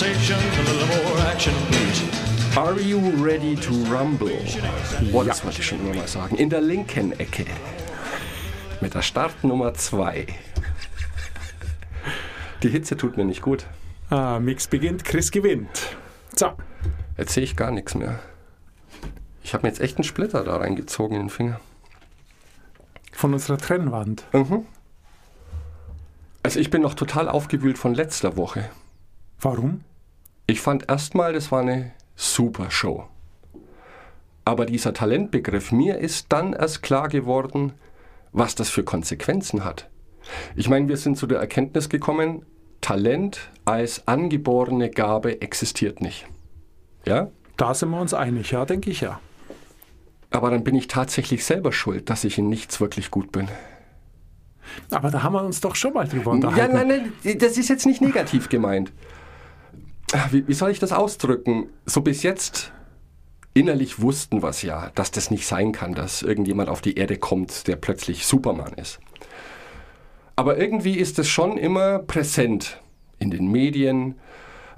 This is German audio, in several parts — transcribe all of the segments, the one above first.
conversation, a little more action, please. Are you ready to rumble? Boah, das wollte ich schon immer mal sagen. In der linken Ecke. Mit der Startnummer 2. Die Hitze tut mir nicht gut. Ah, Mix beginnt, Chris gewinnt. So. Jetzt sehe ich gar nichts mehr. Ich habe mir jetzt echt einen Splitter da reingezogen in den Finger. Von unserer Trennwand. Mhm. Also ich bin noch total aufgewühlt von letzter Woche. Warum? Ich fand erstmal, das war eine super Show. Aber dieser Talentbegriff, mir ist dann erst klar geworden, was das für Konsequenzen hat. Ich meine, wir sind zu der Erkenntnis gekommen, Talent als angeborene Gabe existiert nicht. Ja? Da sind wir uns einig, ja, denke ich ja. Aber dann bin ich tatsächlich selber schuld, dass ich in nichts wirklich gut bin. Aber da haben wir uns doch schon mal drüber Ja, unterhalten. nein, nein, das ist jetzt nicht negativ gemeint. Wie, wie soll ich das ausdrücken? So bis jetzt innerlich wussten wir es ja, dass das nicht sein kann, dass irgendjemand auf die Erde kommt, der plötzlich Superman ist. Aber irgendwie ist es schon immer präsent in den Medien.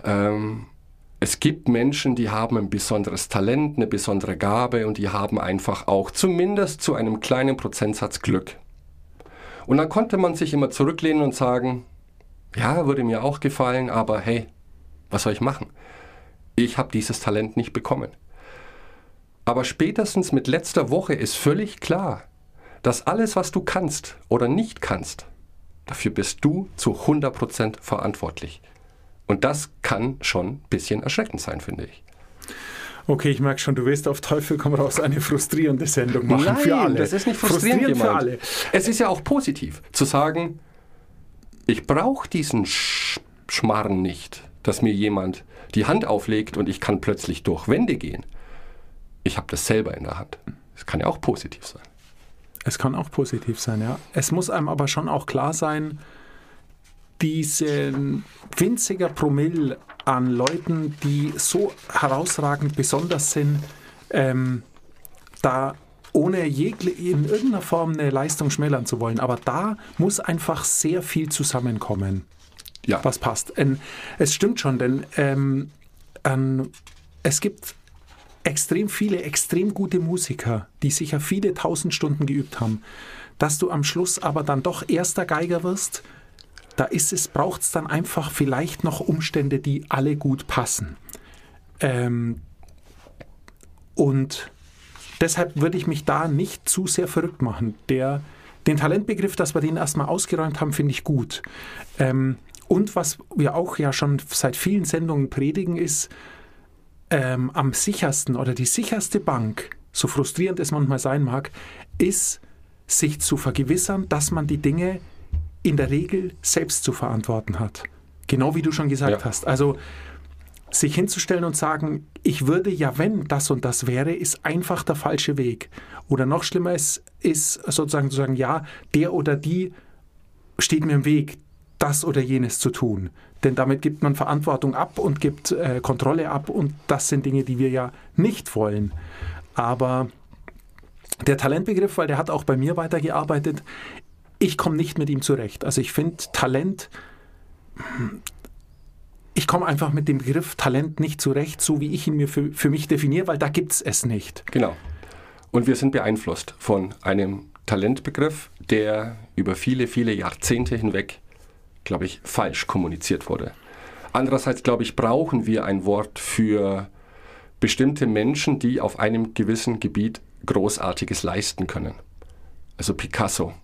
Ähm, es gibt Menschen, die haben ein besonderes Talent, eine besondere Gabe und die haben einfach auch zumindest zu einem kleinen Prozentsatz Glück. Und dann konnte man sich immer zurücklehnen und sagen, ja, würde mir auch gefallen, aber hey, was soll ich machen? Ich habe dieses Talent nicht bekommen. Aber spätestens mit letzter Woche ist völlig klar, dass alles, was du kannst oder nicht kannst, dafür bist du zu 100% verantwortlich. Und das kann schon ein bisschen erschreckend sein, finde ich. Okay, ich merke schon, du willst auf Teufel komm raus eine frustrierende Sendung machen für alle. das ist nicht frustrierend, für gemeint. alle. Es ist ja auch positiv zu sagen, ich brauche diesen Sch Schmarren nicht, dass mir jemand die Hand auflegt und ich kann plötzlich durch Wände gehen. Ich habe das selber in der Hand. Das kann ja auch positiv sein. Es kann auch positiv sein, ja. Es muss einem aber schon auch klar sein, diesen winziger Promille an Leuten, die so herausragend besonders sind, ähm, da ohne in irgendeiner Form eine Leistung schmälern zu wollen. Aber da muss einfach sehr viel zusammenkommen, Ja, was passt. Ähm, es stimmt schon, denn ähm, ähm, es gibt extrem viele, extrem gute Musiker, die sicher viele tausend Stunden geübt haben. Dass du am Schluss aber dann doch erster Geiger wirst, da ist es, braucht es dann einfach vielleicht noch Umstände, die alle gut passen. Ähm, und deshalb würde ich mich da nicht zu sehr verrückt machen. Der, den Talentbegriff, dass wir den erstmal ausgeräumt haben, finde ich gut. Ähm, und was wir auch ja schon seit vielen Sendungen predigen, ist, ähm, am sichersten oder die sicherste Bank, so frustrierend es manchmal sein mag, ist, sich zu vergewissern, dass man die Dinge in der Regel selbst zu verantworten hat. Genau wie du schon gesagt Ja. hast. Also sich hinzustellen und sagen, ich würde ja, wenn das und das wäre, ist einfach der falsche Weg. Oder noch schlimmer ist, ist sozusagen zu sagen, ja, der oder die steht mir im Weg, das oder jenes zu tun. Denn damit gibt man Verantwortung ab und gibt äh, Kontrolle ab und das sind Dinge, die wir ja nicht wollen. Aber der Talentbegriff, weil der hat auch bei mir weitergearbeitet, ich komme nicht mit ihm zurecht. Also ich finde Talent, ich komme einfach mit dem Begriff Talent nicht zurecht, so wie ich ihn mir für, für mich definiere, weil da gibt es es nicht. genau. Und wir sind beeinflusst von einem Talentbegriff, der über viele, viele Jahrzehnte hinweg, glaube ich, falsch kommuniziert wurde. Andererseits, glaube ich, brauchen wir ein Wort für bestimmte Menschen, die auf einem gewissen Gebiet Großartiges leisten können. Also Picasso.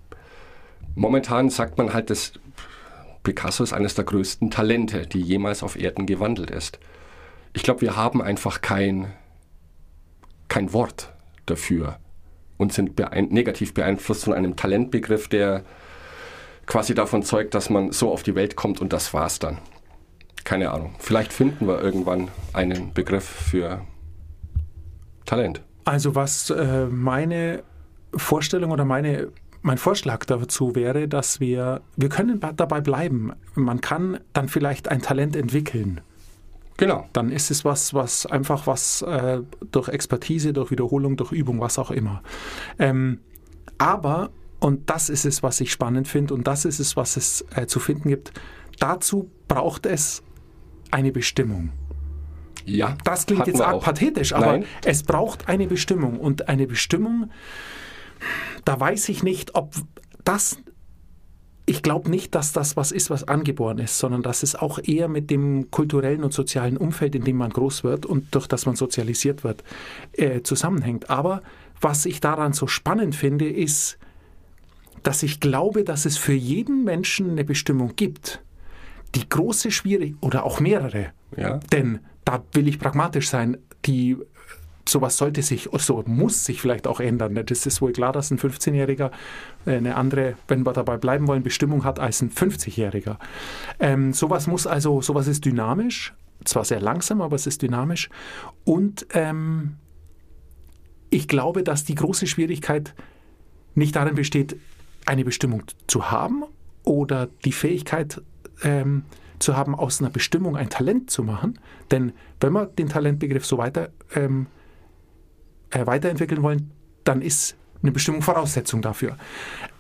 Momentan sagt man halt, dass Picasso ist eines der größten Talente, die jemals auf Erden gewandelt ist. Ich glaube, wir haben einfach kein, kein Wort dafür und sind beein negativ beeinflusst von einem Talentbegriff, der quasi davon zeugt, dass man so auf die Welt kommt und das war's dann. Keine Ahnung. Vielleicht finden wir irgendwann einen Begriff für Talent. Also was äh, meine Vorstellung oder meine, mein Vorschlag dazu wäre, dass wir, wir können dabei bleiben. Man kann dann vielleicht ein Talent entwickeln. Genau. Dann ist es was, was einfach was äh, durch Expertise, durch Wiederholung, durch Übung, was auch immer. Ähm, aber, und das ist es, was ich spannend finde, und das ist es, was es äh, zu finden gibt, dazu braucht es eine Bestimmung. Ja. Das klingt jetzt arg auch. pathetisch, aber Nein. es braucht eine Bestimmung. Und eine Bestimmung, da weiß ich nicht, ob das. Ich glaube nicht, dass das was ist, was angeboren ist, sondern dass es auch eher mit dem kulturellen und sozialen Umfeld, in dem man groß wird und durch das man sozialisiert wird, äh, zusammenhängt. Aber was ich daran so spannend finde, ist, dass ich glaube, dass es für jeden Menschen eine Bestimmung gibt. Die große Schwierigkeit, oder auch mehrere, Ja. denn da will ich pragmatisch sein, die sowas sollte sich, so muss sich vielleicht auch ändern. Das ist wohl klar, dass ein 15-Jähriger eine andere, wenn wir dabei bleiben wollen, Bestimmung hat als ein 50-Jähriger. Ähm, sowas muss also, sowas ist dynamisch, zwar sehr langsam, aber es ist dynamisch. Und ähm, ich glaube, dass die große Schwierigkeit nicht darin besteht, eine Bestimmung zu haben oder die Fähigkeit ähm, zu haben, aus einer Bestimmung ein Talent zu machen. Denn wenn wir den Talentbegriff so weiter, ähm, äh, weiterentwickeln wollen, dann ist eine Bestimmung Voraussetzung dafür.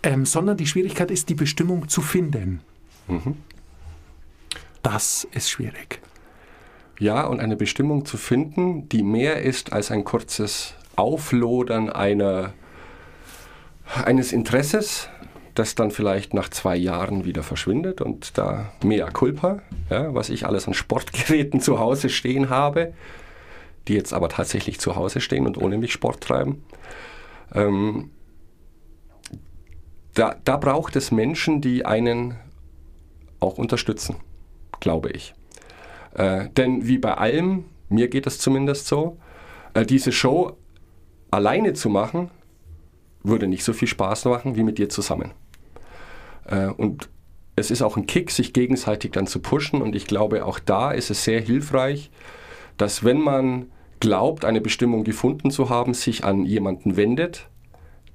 Ähm, sondern die Schwierigkeit ist, die Bestimmung zu finden. Das ist schwierig. Ja, und eine Bestimmung zu finden, die mehr ist als ein kurzes Auflodern einer, eines Interesses, das dann vielleicht nach zwei Jahren wieder verschwindet und da mea culpa, ja, was ich alles an Sportgeräten zu Hause stehen habe, die jetzt aber tatsächlich zu Hause stehen und ohne mich Sport treiben. Ähm, da, da braucht es Menschen, die einen auch unterstützen, glaube ich. Äh, denn wie bei allem, mir geht es zumindest so, äh, diese Show alleine zu machen, würde nicht so viel Spaß machen wie mit dir zusammen. Äh, und es ist auch ein Kick, sich gegenseitig dann zu pushen. Und ich glaube, auch da ist es sehr hilfreich, dass wenn man glaubt, eine Bestimmung gefunden zu haben, sich an jemanden wendet,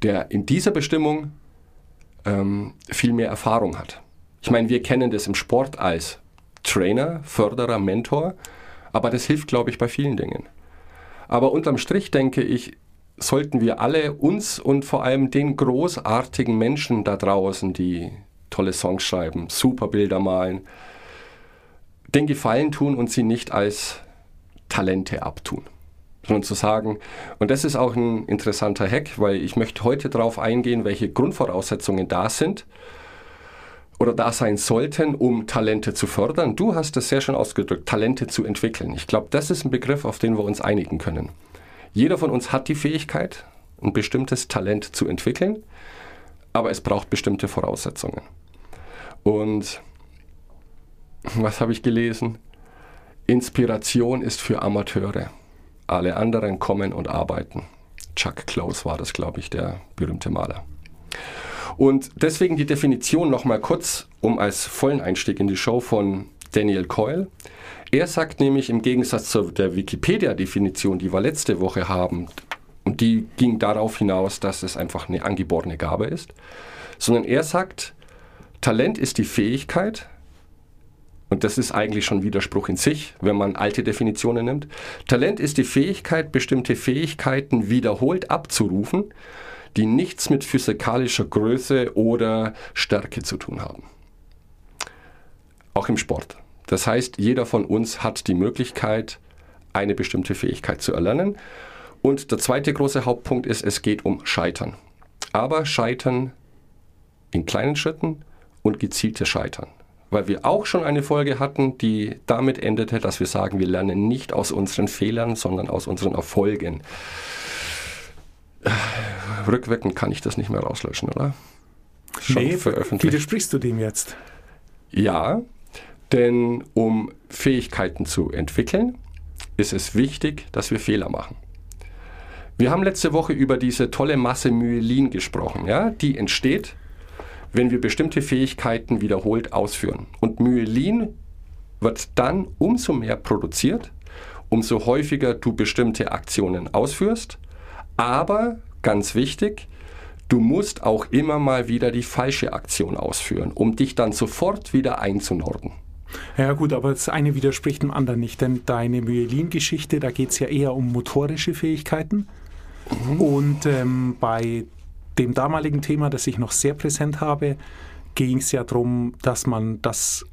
der in dieser Bestimmung ähm, viel mehr Erfahrung hat. Ich meine, wir kennen das im Sport als Trainer, Förderer, Mentor, aber das hilft, glaube ich, bei vielen Dingen. Aber unterm Strich denke ich, sollten wir alle uns und vor allem den großartigen Menschen da draußen, die tolle Songs schreiben, super Bilder malen, den Gefallen tun und sie nicht als Talente abtun, sondern zu sagen, und das ist auch ein interessanter Hack, weil ich möchte heute darauf eingehen, welche Grundvoraussetzungen da sind oder da sein sollten, um Talente zu fördern. Du hast es sehr schön ausgedrückt, Talente zu entwickeln. Ich glaube, das ist ein Begriff, auf den wir uns einigen können. Jeder von uns hat die Fähigkeit, ein bestimmtes Talent zu entwickeln, aber es braucht bestimmte Voraussetzungen. Und was habe ich gelesen? Inspiration ist für Amateure. Alle anderen kommen und arbeiten. Chuck Close war das, glaube ich, der berühmte Maler. Und deswegen die Definition nochmal kurz, um als vollen Einstieg in die Show von Daniel Coyle. Er sagt nämlich im Gegensatz zu der Wikipedia-Definition, die wir letzte Woche haben, und die ging darauf hinaus, dass es einfach eine angeborene Gabe ist, sondern er sagt, Talent ist die Fähigkeit, und das ist eigentlich schon Widerspruch in sich, wenn man alte Definitionen nimmt. Talent ist die Fähigkeit, bestimmte Fähigkeiten wiederholt abzurufen, die nichts mit physikalischer Größe oder Stärke zu tun haben. Auch im Sport. Das heißt, jeder von uns hat die Möglichkeit, eine bestimmte Fähigkeit zu erlernen. Und der zweite große Hauptpunkt ist, es geht um Scheitern. Aber Scheitern in kleinen Schritten und gezieltes Scheitern. Weil wir auch schon eine Folge hatten, die damit endete, dass wir sagen, wir lernen nicht aus unseren Fehlern, sondern aus unseren Erfolgen. Rückwirkend kann ich das nicht mehr rauslöschen, oder? Schon nee, veröffentlicht. widersprichst du dem jetzt? Ja, denn um Fähigkeiten zu entwickeln, ist es wichtig, dass wir Fehler machen. Wir haben letzte Woche über diese tolle Masse Myelin gesprochen. Ja? Die entsteht, wenn wir bestimmte Fähigkeiten wiederholt ausführen. Und Myelin wird dann umso mehr produziert, umso häufiger du bestimmte Aktionen ausführst. Aber ganz wichtig, du musst auch immer mal wieder die falsche Aktion ausführen, um dich dann sofort wieder einzunorden. Ja gut, aber das eine widerspricht dem anderen nicht, denn deine Myelin-Geschichte, da geht es ja eher um motorische Fähigkeiten. Und ähm, bei dem damaligen Thema, das ich noch sehr präsent habe, ging es ja darum, dass man das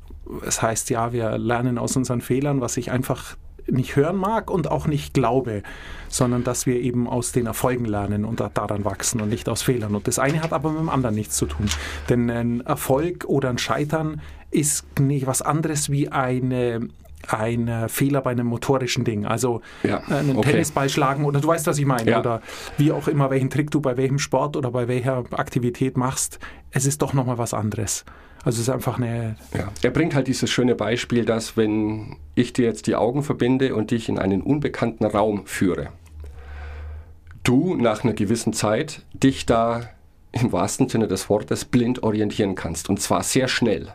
es heißt ja, wir lernen aus unseren Fehlern, was ich einfach nicht hören mag und auch nicht glaube, sondern dass wir eben aus den Erfolgen lernen und daran wachsen und nicht aus Fehlern. Und das eine hat aber mit dem anderen nichts zu tun. Denn ein Erfolg oder ein Scheitern ist nicht was anderes wie eine ein Fehler bei einem motorischen Ding. Also Ja, einen okay. Tennisball schlagen oder du weißt, was ich meine. Ja. Oder wie auch immer, welchen Trick du bei welchem Sport oder bei welcher Aktivität machst. Es ist doch nochmal was anderes. Also es ist einfach eine, Ja. Er bringt halt dieses schöne Beispiel, dass wenn ich dir jetzt die Augen verbinde und dich in einen unbekannten Raum führe, du nach einer gewissen Zeit dich da im wahrsten Sinne des Wortes blind orientieren kannst. Und zwar sehr schnell.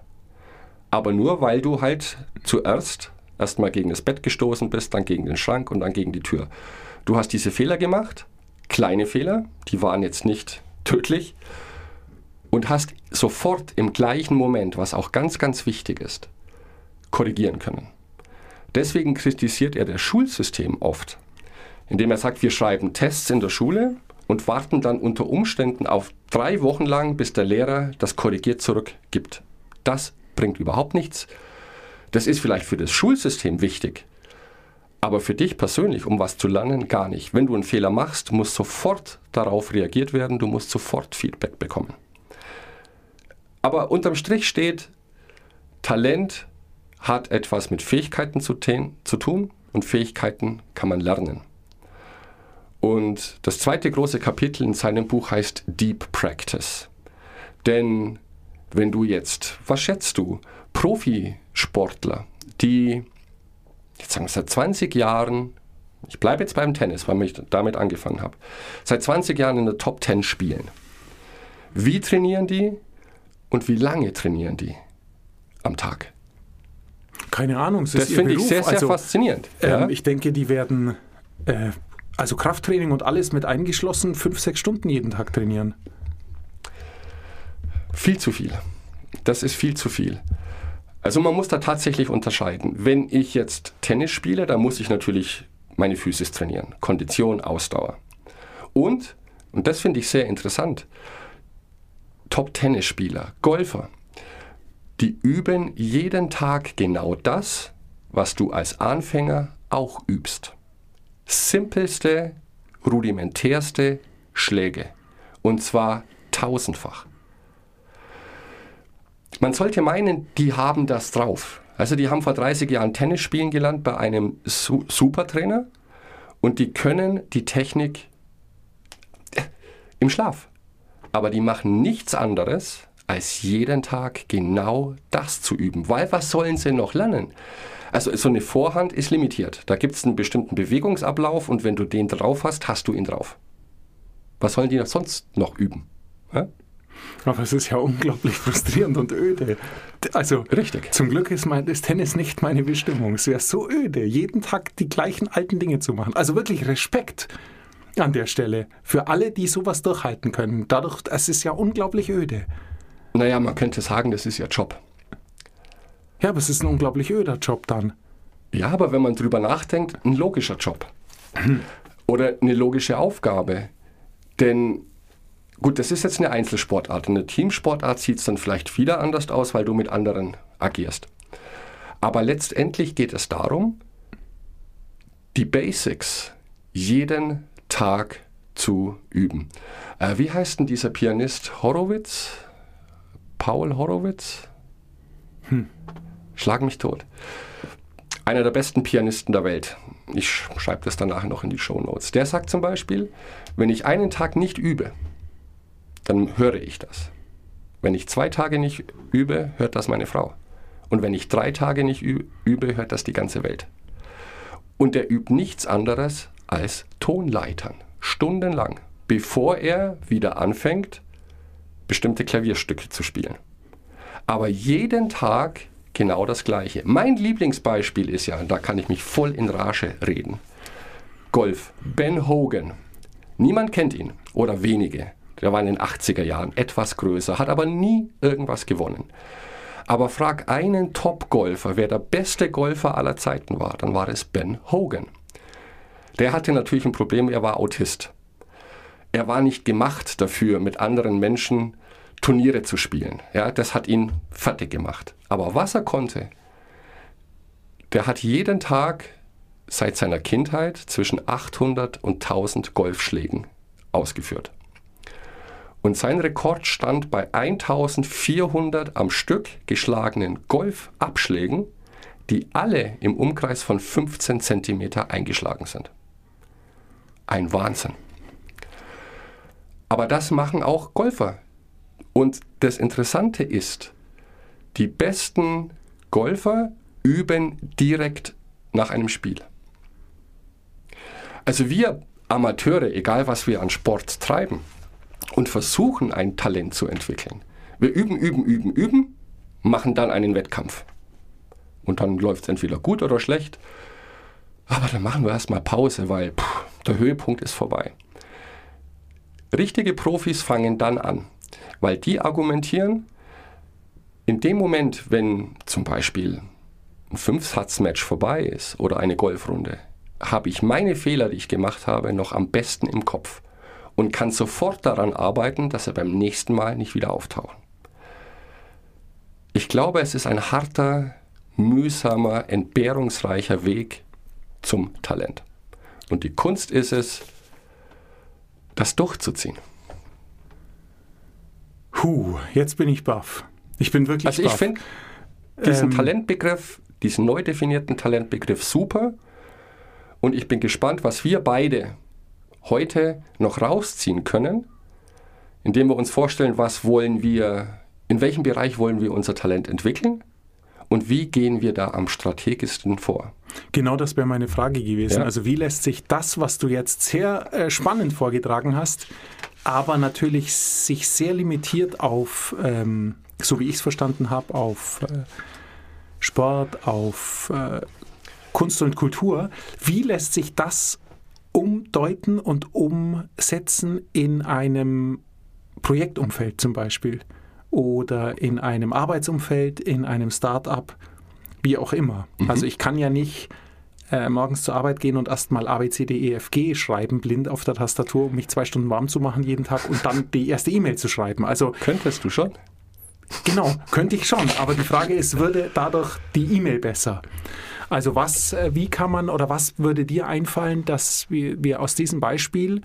Aber nur weil du halt zuerst erstmal gegen das Bett gestoßen bist, dann gegen den Schrank und dann gegen die Tür. Du hast diese Fehler gemacht, kleine Fehler, die waren jetzt nicht tödlich, und hast sofort im gleichen Moment, was auch ganz, ganz wichtig ist, korrigieren können. Deswegen kritisiert er das Schulsystem oft, indem er sagt, wir schreiben Tests in der Schule und warten dann unter Umständen auf drei Wochen lang, bis der Lehrer das korrigiert zurückgibt. Das bringt überhaupt nichts. Das ist vielleicht für das Schulsystem wichtig, aber für dich persönlich, um was zu lernen, gar nicht. Wenn du einen Fehler machst, muss sofort darauf reagiert werden, du musst sofort Feedback bekommen. Aber unterm Strich steht, Talent hat etwas mit Fähigkeiten zu, zu tun und Fähigkeiten kann man lernen. Und das zweite große Kapitel in seinem Buch heißt Deep Practice. Denn wenn du jetzt, was schätzt du, Profisportler, die jetzt sagen wir seit 20 Jahren, ich bleibe jetzt beim Tennis, weil ich damit angefangen habe, seit 20 Jahren in der Top 10 spielen. Wie trainieren die und wie lange trainieren die am Tag? keine Ahnung, es Das finde ich sehr, sehr also, faszinierend. Ähm, ja? Ich denke, die werden, äh, also Krafttraining und alles mit eingeschlossen, fünf, sechs Stunden jeden Tag trainieren. Viel zu viel. Das ist viel zu viel. Also man muss da tatsächlich unterscheiden. Wenn ich jetzt Tennis spiele, dann muss ich natürlich meine Physis trainieren. Kondition, Ausdauer. Und, und das finde ich sehr interessant, Top-Tennisspieler, Golfer, die üben jeden Tag genau das, was du als Anfänger auch übst. Simpelste, rudimentärste Schläge. Und zwar tausendfach. Man sollte meinen, die haben das drauf. Also die haben vor 30 Jahren Tennis spielen gelernt bei einem Su Supertrainer und die können die Technik im Schlaf. Aber die machen nichts anderes, als jeden Tag genau das zu üben. Weil was sollen sie noch lernen? Also so eine Vorhand ist limitiert. Da gibt es einen bestimmten Bewegungsablauf und wenn du den drauf hast, hast du ihn drauf. Was sollen die noch sonst noch üben? Ja? Aber es ist ja unglaublich frustrierend und öde. Also, Richtig. zum Glück ist, mein, ist Tennis nicht meine Bestimmung. Es wäre so öde, jeden Tag die gleichen alten Dinge zu machen. Also wirklich Respekt an der Stelle für alle, die sowas durchhalten können. Dadurch, es ist ja unglaublich öde. Naja, man könnte sagen, das ist ihr Job. Ja, aber es ist ein unglaublich öder Job dann. Ja, aber wenn man drüber nachdenkt, ein logischer Job. Oder eine logische Aufgabe. Denn, gut, das ist jetzt eine Einzelsportart. In einer Teamsportart sieht es dann vielleicht wieder anders aus, weil du mit anderen agierst. Aber letztendlich geht es darum, die Basics jeden Tag zu üben. Äh, wie heißt denn dieser Pianist? Horowitz? Paul Horowitz? Schlag mich tot. Einer der besten Pianisten der Welt. Ich schreibe das danach noch in die Show Notes. Der sagt zum Beispiel, wenn ich einen Tag nicht übe, dann höre ich das. Wenn ich zwei Tage nicht übe, hört das meine Frau. Und wenn ich drei Tage nicht übe, hört das die ganze Welt. Und er übt nichts anderes als Tonleitern. Stundenlang. Bevor er wieder anfängt, bestimmte Klavierstücke zu spielen. Aber jeden Tag genau das Gleiche. Mein Lieblingsbeispiel ist ja, da kann ich mich voll in Rage reden. Golf. Ben Hogan. Niemand kennt ihn oder wenige. Der war in den 80er Jahren etwas größer, hat aber nie irgendwas gewonnen. Aber frag einen Top-Golfer, wer der beste Golfer aller Zeiten war, dann war es Ben Hogan. Der hatte natürlich ein Problem, er war Autist. Er war nicht gemacht dafür, mit anderen Menschen Turniere zu spielen. Ja, das hat ihn fertig gemacht. Aber was er konnte, der hat jeden Tag seit seiner Kindheit zwischen 800 und 1000 Golfschlägen ausgeführt. Und sein Rekord stand bei 1400 am Stück geschlagenen Golfabschlägen, die alle im Umkreis von 15 Zentimeter eingeschlagen sind. Ein Wahnsinn. Aber das machen auch Golfer. Und das Interessante ist, die besten Golfer üben direkt nach einem Spiel. Also wir Amateure, egal was wir an Sport treiben und versuchen ein Talent zu entwickeln. Wir üben, üben, üben, üben, machen dann einen Wettkampf. Und dann läuft es entweder gut oder schlecht. Aber dann machen wir erstmal Pause, weil pff, der Höhepunkt ist vorbei. Richtige Profis fangen dann an, weil die argumentieren, in dem Moment, wenn zum Beispiel ein Fünfsatz-Match vorbei ist oder eine Golfrunde, habe ich meine Fehler, die ich gemacht habe, noch am besten im Kopf und kann sofort daran arbeiten, dass sie beim nächsten Mal nicht wieder auftauchen. Ich glaube, es ist ein harter, mühsamer, entbehrungsreicher Weg zum Talent. Und die Kunst ist es, das durchzuziehen. Huh, jetzt bin ich baff. Ich bin wirklich Also ich baff. finde diesen Ähm. Talentbegriff, diesen neu definierten Talentbegriff super. Und ich bin gespannt, was wir beide heute noch rausziehen können, indem wir uns vorstellen, was wollen wir, in welchem Bereich wollen wir unser Talent entwickeln und wie gehen wir da am strategischsten vor. Genau das wäre meine Frage gewesen. Ja. Also wie lässt sich das, was du jetzt sehr äh, spannend vorgetragen hast, aber natürlich sich sehr limitiert auf, ähm, so wie ich es verstanden habe, auf äh, Sport, auf äh, Kunst und Kultur, wie lässt sich das umdeuten und umsetzen in einem Projektumfeld zum Beispiel oder in einem Arbeitsumfeld, in einem Start-up, wie auch immer. Also ich kann ja nicht äh, morgens zur Arbeit gehen und erstmal A, B, C, D, E, F, G schreiben, blind auf der Tastatur, um mich zwei Stunden warm zu machen jeden Tag und dann die erste E-Mail zu schreiben. Also Könntest du schon? Genau, könnte ich schon. Aber die Frage ist, würde dadurch die E-Mail besser? Also was, äh, wie kann man oder was würde dir einfallen, dass wir, wir aus diesem Beispiel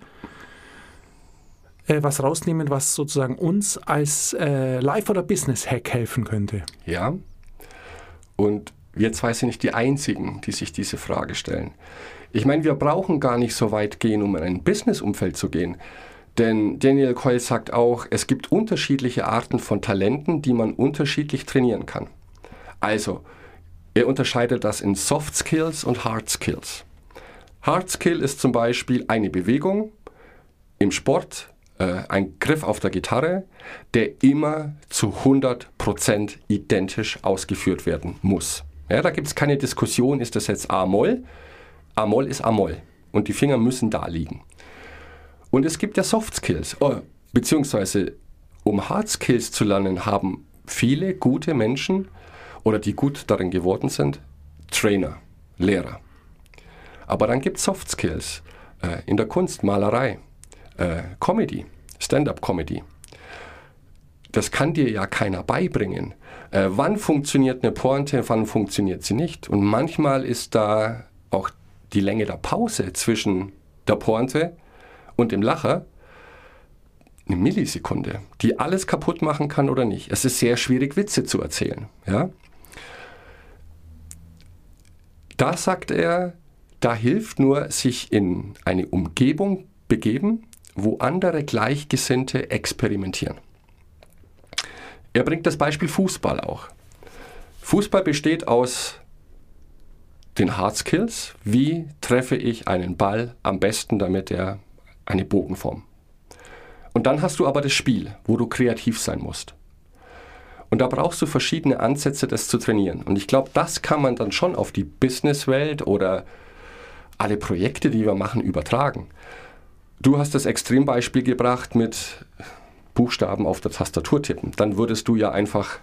äh, was rausnehmen, was sozusagen uns als äh, Life- oder Business-Hack helfen könnte? Ja. Und wir zwei sind nicht die Einzigen, die sich diese Frage stellen. Ich meine, wir brauchen gar nicht so weit gehen, um in ein Businessumfeld zu gehen. Denn Daniel Coyle sagt auch, es gibt unterschiedliche Arten von Talenten, die man unterschiedlich trainieren kann. Also, er unterscheidet das in Soft Skills und Hard Skills. Hard Skill ist zum Beispiel eine Bewegung im Sport, äh, ein Griff auf der Gitarre, der immer zu 100% identisch ausgeführt werden muss. Ja, da gibt es keine Diskussion, ist das jetzt A-Moll? A-Moll ist A-Moll und die Finger müssen da liegen. Und es gibt ja Soft Skills, oh, beziehungsweise um Hard Skills zu lernen, haben viele gute Menschen oder die gut darin geworden sind, Trainer, Lehrer. Aber dann gibt es Soft Skills äh, in der Kunst, Malerei, äh, Comedy, Stand-up-Comedy. Das kann dir ja keiner beibringen. Äh, wann funktioniert eine Pointe, wann funktioniert sie nicht? Und manchmal ist da auch die Länge der Pause zwischen der Pointe und dem Lacher eine Millisekunde, die alles kaputt machen kann oder nicht. Es ist sehr schwierig, Witze zu erzählen. Ja? Da sagt er, da hilft nur sich in eine Umgebung begeben, wo andere Gleichgesinnte experimentieren. Er bringt das Beispiel Fußball auch. Fußball besteht aus den Hard Skills. Wie treffe ich einen Ball am besten, damit er eine Bogenform? Und dann hast du aber das Spiel, wo du kreativ sein musst. Und da brauchst du verschiedene Ansätze, das zu trainieren. Und ich glaube, das kann man dann schon auf die Businesswelt oder alle Projekte, die wir machen, übertragen. Du hast das Extrembeispiel gebracht mit Buchstaben auf der Tastatur tippen. Dann würdest du ja einfach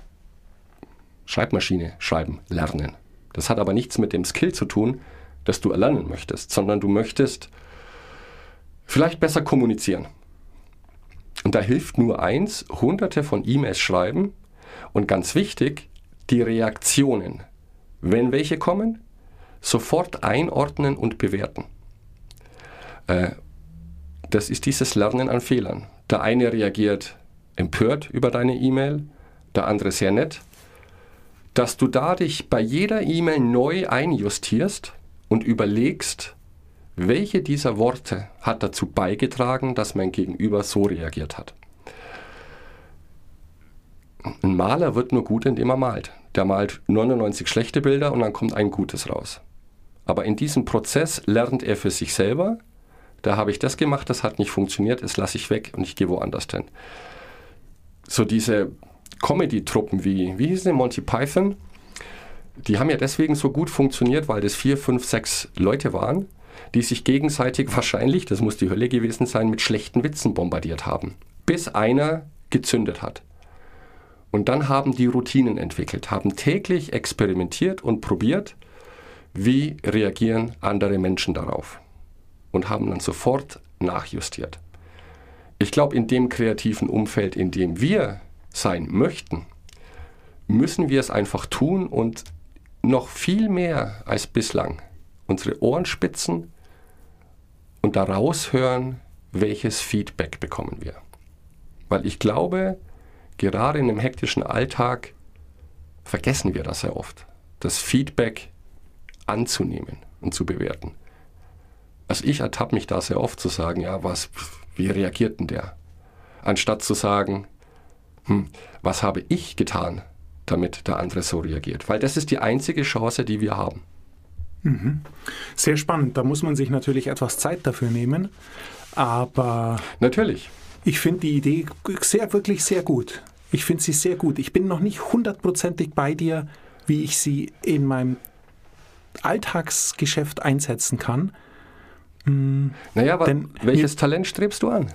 Schreibmaschine schreiben lernen. Das hat aber nichts mit dem Skill zu tun, das du erlernen möchtest, sondern du möchtest vielleicht besser kommunizieren. Und da hilft nur eins, hunderte von E-Mails schreiben und ganz wichtig, die Reaktionen, wenn welche kommen, sofort einordnen und bewerten. Äh, das ist dieses Lernen an Fehlern. Der eine reagiert empört über deine E-Mail, der andere sehr nett. Dass du da dich bei jeder E-Mail neu einjustierst und überlegst, welche dieser Worte hat dazu beigetragen, dass mein Gegenüber so reagiert hat. Ein Maler wird nur gut, indem er malt. Der malt 99 schlechte Bilder und dann kommt ein gutes raus. Aber in diesem Prozess lernt er für sich selber, da habe ich das gemacht, das hat nicht funktioniert, das lasse ich weg und ich gehe woanders hin. So diese Comedy-Truppen wie, wie hieß denn Monty Python, die haben ja deswegen so gut funktioniert, weil das vier, fünf, sechs Leute waren, die sich gegenseitig wahrscheinlich, das muss die Hölle gewesen sein, mit schlechten Witzen bombardiert haben, bis einer gezündet hat. Und dann haben die Routinen entwickelt, haben täglich experimentiert und probiert, wie reagieren andere Menschen darauf und haben dann sofort nachjustiert. Ich glaube, in dem kreativen Umfeld, in dem wir sein möchten, müssen wir es einfach tun und noch viel mehr als bislang unsere Ohren spitzen und daraus hören, welches Feedback bekommen wir. Weil ich glaube, gerade in einem hektischen Alltag vergessen wir das sehr oft, das Feedback anzunehmen und zu bewerten. Also ich ertappe mich da sehr oft zu sagen, ja, was, wie reagiert denn der? Anstatt zu sagen, hm, was habe ich getan, damit der andere so reagiert? Weil das ist die einzige Chance, die wir haben. Mhm. Sehr spannend. Da muss man sich natürlich etwas Zeit dafür nehmen. Aber. Natürlich. Ich finde die Idee sehr, wirklich sehr gut. Ich finde sie sehr gut. Ich bin noch nicht hundertprozentig bei dir, wie ich sie in meinem Alltagsgeschäft einsetzen kann. Hm, naja, aber Denn welches Talent strebst du an?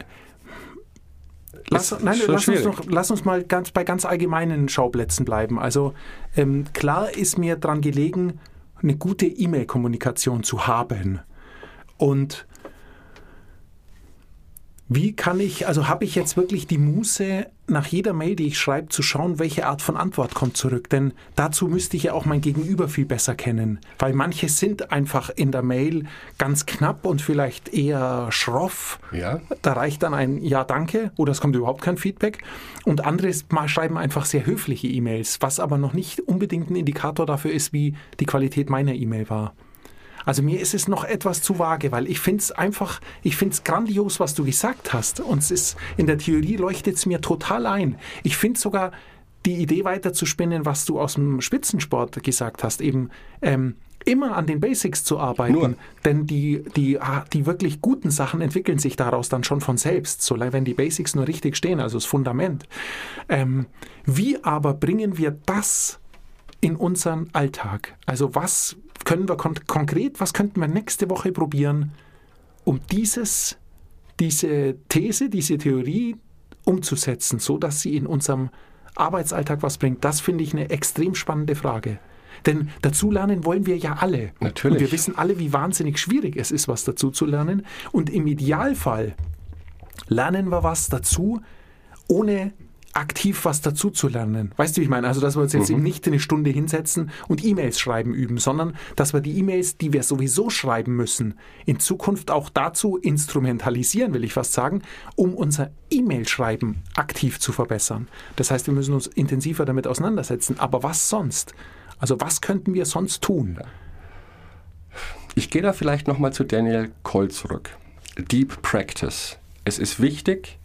Lass, nein, lass uns, noch, lass, uns mal ganz, bei ganz allgemeinen Schauplätzen bleiben. Also ähm, klar ist mir daran gelegen, eine gute E-Mail-Kommunikation zu haben. Und wie kann ich, also habe ich jetzt wirklich die Muße, nach jeder Mail, die ich schreibe, zu schauen, welche Art von Antwort kommt zurück? Denn dazu müsste ich ja auch mein Gegenüber viel besser kennen. Weil manche sind einfach in der Mail ganz knapp und vielleicht eher schroff. Ja. Da reicht dann ein Ja, danke oder es kommt überhaupt kein Feedback. Und andere schreiben einfach sehr höfliche E-Mails, was aber noch nicht unbedingt ein Indikator dafür ist, wie die Qualität meiner E-Mail war. Also mir ist es noch etwas zu vage, weil ich finde es einfach, ich finde es grandios, was du gesagt hast. Und es ist, in der Theorie leuchtet es mir total ein. Ich finde sogar die Idee weiter zu spinnen, was du aus dem Spitzensport gesagt hast, eben ähm, immer an den Basics zu arbeiten. Nur. Denn die, die, ah, die wirklich guten Sachen entwickeln sich daraus dann schon von selbst, solange wenn die Basics nur richtig stehen, also das Fundament. Ähm, wie aber bringen wir das in unseren Alltag? Also was können wir kon konkret, was könnten wir nächste Woche probieren, um dieses, diese These, diese Theorie umzusetzen, so dass sie in unserem Arbeitsalltag was bringt? Das finde ich eine extrem spannende Frage. Denn dazulernen wollen wir ja alle. Natürlich. Und wir wissen alle, wie wahnsinnig schwierig es ist, was dazu zu lernen. Und im Idealfall lernen wir was dazu, ohne aktiv was dazu zu lernen. Weißt du, wie ich meine? Also, dass wir uns jetzt mhm. eben nicht eine Stunde hinsetzen und E-Mails schreiben üben, sondern dass wir die E-Mails, die wir sowieso schreiben müssen, in Zukunft auch dazu instrumentalisieren, will ich fast sagen, um unser E-Mail-Schreiben aktiv zu verbessern. Das heißt, wir müssen uns intensiver damit auseinandersetzen. Aber was sonst? Also, was könnten wir sonst tun? Ich gehe da vielleicht nochmal zu Daniel Cole zurück. Deep Practice. Es ist wichtig,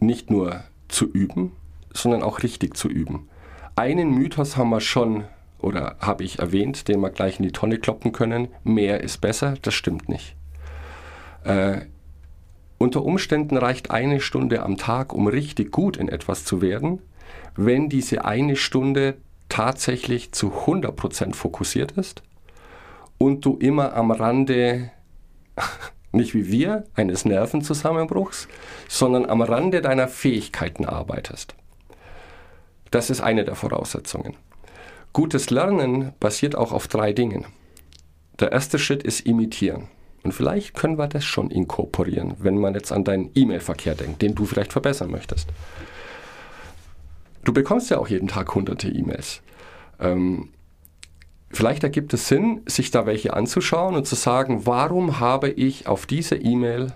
nicht nur zu üben, sondern auch richtig zu üben. Einen Mythos haben wir schon oder habe ich erwähnt, den wir gleich in die Tonne kloppen können. Mehr ist besser, das stimmt nicht. Äh, unter Umständen reicht eine Stunde am Tag, um richtig gut in etwas zu werden, wenn diese eine Stunde tatsächlich zu 100% fokussiert ist und du immer am Rande nicht wie wir eines Nervenzusammenbruchs, sondern am Rande deiner Fähigkeiten arbeitest. Das ist eine der Voraussetzungen. Gutes Lernen basiert auch auf drei Dingen. Der erste Schritt ist imitieren. Und vielleicht können wir das schon inkorporieren, wenn man jetzt an deinen E-Mail-Verkehr denkt, den du vielleicht verbessern möchtest. Du bekommst ja auch jeden Tag hunderte E-Mails. Ähm, vielleicht ergibt es Sinn, sich da welche anzuschauen und zu sagen, warum habe ich auf diese E-Mail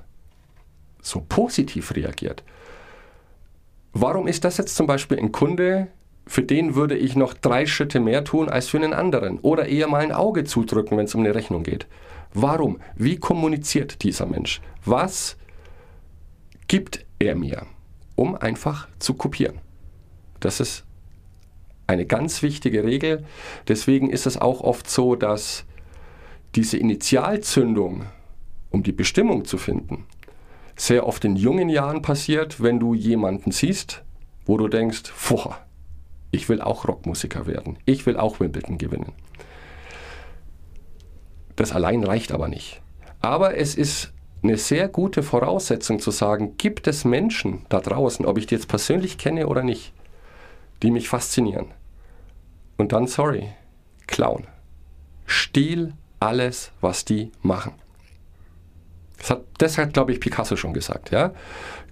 so positiv reagiert? Warum ist das jetzt zum Beispiel ein Kunde, für den würde ich noch drei Schritte mehr tun als für einen anderen oder eher mal ein Auge zudrücken, wenn es um eine Rechnung geht? Warum? Wie kommuniziert dieser Mensch? Was gibt er mir, um einfach zu kopieren? Das ist eine ganz wichtige Regel. Deswegen ist es auch oft so, dass diese Initialzündung, um die Bestimmung zu finden, sehr oft in jungen Jahren passiert, wenn du jemanden siehst, wo du denkst, boah, ich will auch Rockmusiker werden, ich will auch Wimbledon gewinnen. Das allein reicht aber nicht. Aber es ist eine sehr gute Voraussetzung zu sagen, gibt es Menschen da draußen, ob ich die jetzt persönlich kenne oder nicht, die mich faszinieren. Und dann, sorry, klauen. Stiehl alles, was die machen. Das hat, das hat glaube ich, Picasso schon gesagt. Ja?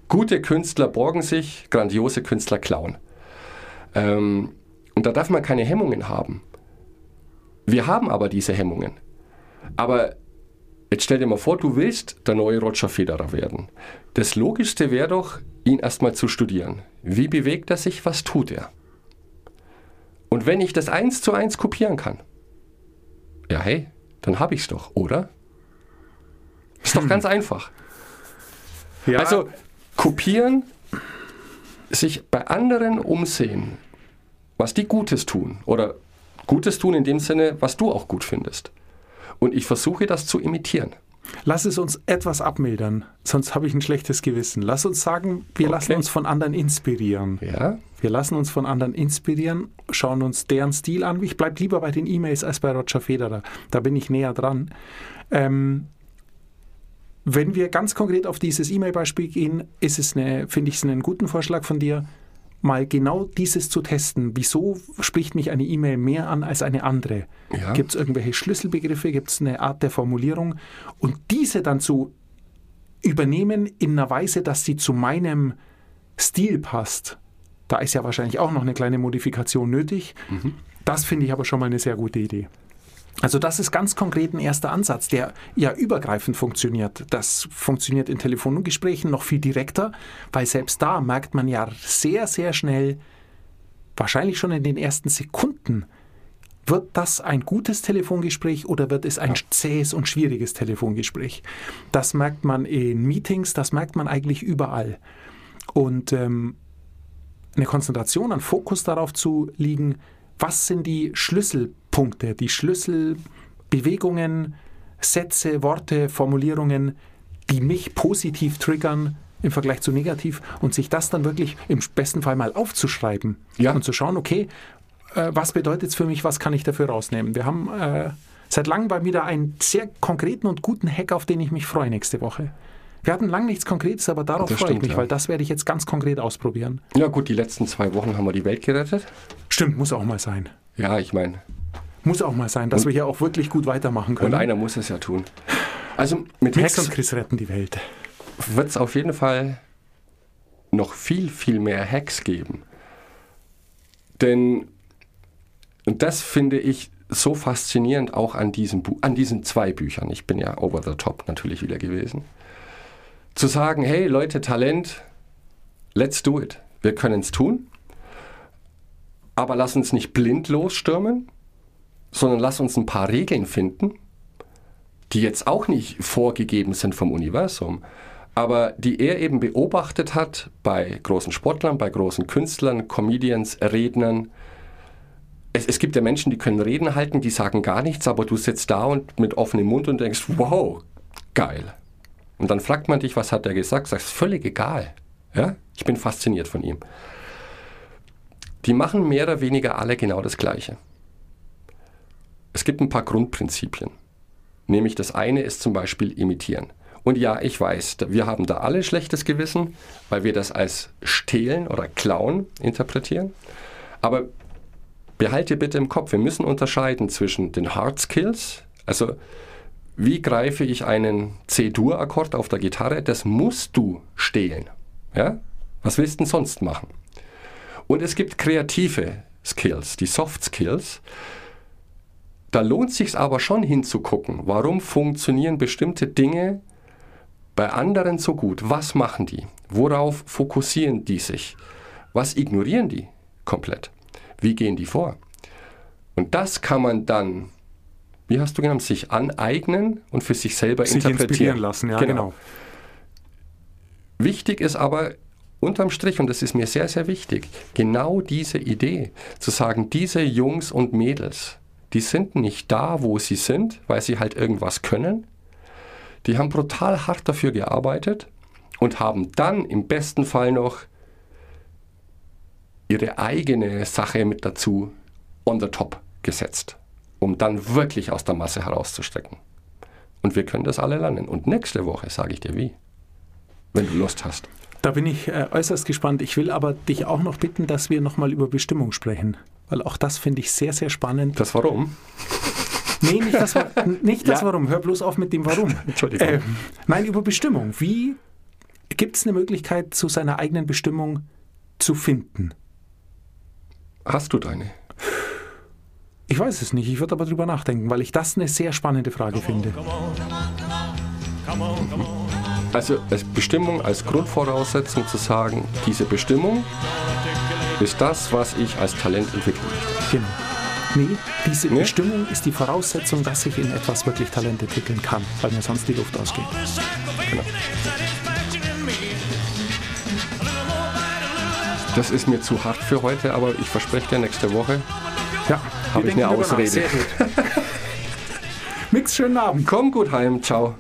Gute Künstler borgen sich, grandiose Künstler klauen. Ähm, und da darf man keine Hemmungen haben. Wir haben aber diese Hemmungen. Aber jetzt stell dir mal vor, du willst der neue Roger Federer werden. Das Logischste wäre doch, ihn erstmal zu studieren. Wie bewegt er sich? Was tut er? Und wenn ich das eins zu eins kopieren kann, ja hey, dann habe ich es doch, oder? Ist doch hm. ganz einfach. Ja. Also kopieren, sich bei anderen umsehen, was die Gutes tun oder Gutes tun in dem Sinne, was du auch gut findest. Und ich versuche das zu imitieren. Lass es uns etwas abmildern, sonst habe ich ein schlechtes Gewissen. Lass uns sagen, wir okay. lassen uns von anderen inspirieren. Ja. Wir lassen uns von anderen inspirieren, schauen uns deren Stil an. Ich bleibe lieber bei den E-Mails als bei Roger Federer. Da bin ich näher dran. Ähm, wenn wir ganz konkret auf dieses E-Mail-Beispiel gehen, ist es eine, finde ich es einen guten Vorschlag von dir, mal genau dieses zu testen. Wieso spricht mich eine E-Mail mehr an als eine andere? Ja. Gibt es irgendwelche Schlüsselbegriffe? Gibt es eine Art der Formulierung? Und diese dann zu übernehmen in einer Weise, dass sie zu meinem Stil passt. Da ist ja wahrscheinlich auch noch eine kleine Modifikation nötig. Mhm. Das finde ich aber schon mal eine sehr gute Idee. Also das ist ganz konkret ein erster Ansatz, der ja übergreifend funktioniert. Das funktioniert in Telefongesprächen noch viel direkter, weil selbst da merkt man ja sehr, sehr schnell, wahrscheinlich schon in den ersten Sekunden, wird das ein gutes Telefongespräch oder wird es ein zähes und schwieriges Telefongespräch? Das merkt man in Meetings, das merkt man eigentlich überall. Und ähm, eine Konzentration, ein Fokus darauf zu liegen, was sind die Schlüsselpunkte, die Schlüsselbewegungen, Sätze, Worte, Formulierungen, die mich positiv triggern im Vergleich zu negativ und sich das dann wirklich im besten Fall mal aufzuschreiben ja. und zu schauen, okay, äh, was bedeutet es für mich, was kann ich dafür rausnehmen? Wir haben äh, seit langem bei mir da einen sehr konkreten und guten Hack, auf den ich mich freue nächste Woche. Wir hatten lange nichts Konkretes, aber darauf das freue stimmt, ich mich, ja. weil das werde ich jetzt ganz konkret ausprobieren. Ja gut, die letzten zwei Wochen haben wir die Welt gerettet. Stimmt, muss auch mal sein. Ja, ich meine. Muss auch mal sein, dass und, wir hier auch wirklich gut weitermachen können. Und einer muss es ja tun. Also mit Max und Chris retten die Welt. Wird es auf jeden Fall noch viel, viel mehr Hacks geben. Denn, und das finde ich so faszinierend auch an, diesem an diesen zwei Büchern. Ich bin ja over the top natürlich wieder gewesen zu sagen, hey Leute, Talent, let's do it. Wir können es tun, aber lass uns nicht blind losstürmen, sondern lass uns ein paar Regeln finden, die jetzt auch nicht vorgegeben sind vom Universum, aber die er eben beobachtet hat bei großen Sportlern, bei großen Künstlern, Comedians, Rednern. Es, es gibt ja Menschen, die können Reden halten, die sagen gar nichts, aber du sitzt da und mit offenem Mund und denkst, wow, geil. Und dann fragt man dich, was hat er gesagt? Sagst, völlig egal. Ja? Ich bin fasziniert von ihm. Die machen mehr oder weniger alle genau das Gleiche. Es gibt ein paar Grundprinzipien. Nämlich das eine ist zum Beispiel imitieren. Und ja, ich weiß, wir haben da alle schlechtes Gewissen, weil wir das als Stehlen oder Klauen interpretieren. Aber behalte bitte im Kopf, wir müssen unterscheiden zwischen den Hard Skills, also wie greife ich einen C-Dur-Akkord auf der Gitarre? Das musst du stehlen. Ja? Was willst du denn sonst machen? Und es gibt kreative Skills, die Soft Skills. Da lohnt sich aber schon hinzugucken, warum funktionieren bestimmte Dinge bei anderen so gut? Was machen die? Worauf fokussieren die sich? Was ignorieren die komplett? Wie gehen die vor? Und das kann man dann, wie hast du genannt, sich aneignen und für sich selber Sich interpretieren inspirieren lassen, ja, genau. Wichtig ist aber unterm Strich, und das ist mir sehr, sehr wichtig, genau diese Idee, zu sagen, diese Jungs und Mädels, die sind nicht da, wo sie sind, weil sie halt irgendwas können. Die haben brutal hart dafür gearbeitet und haben dann im besten Fall noch ihre eigene Sache mit dazu on the top gesetzt, um dann wirklich aus der Masse herauszustecken. Und wir können das alle lernen. Und nächste Woche sage ich dir wie, wenn du Lust hast. Da bin ich äh, äußerst gespannt. Ich will aber dich auch noch bitten, dass wir nochmal über Bestimmung sprechen. Weil auch das finde ich sehr, sehr spannend. Das Warum? Nee, nicht das, nicht das Ja. Warum. Hör bloß auf mit dem Warum. Entschuldigung. Ähm, nein, über Bestimmung. Wie gibt es eine Möglichkeit, zu seiner eigenen Bestimmung zu finden? Hast du deine? Ich weiß es nicht. Ich würde aber drüber nachdenken, weil ich das eine sehr spannende Frage finde. Come on, come on, come on. Also als Bestimmung, als Grundvoraussetzung zu sagen, diese Bestimmung ist das, was ich als Talent entwickeln möchte. Genau. Nee, diese Nee? Bestimmung ist die Voraussetzung, dass ich in etwas wirklich Talent entwickeln kann, weil mir sonst die Luft ausgeht. Genau. Das ist mir zu hart für heute, aber ich verspreche dir, nächste Woche Ja, Habe ich eine. Ausrede. Mix, schönen Abend. komm gut heim. Ciao.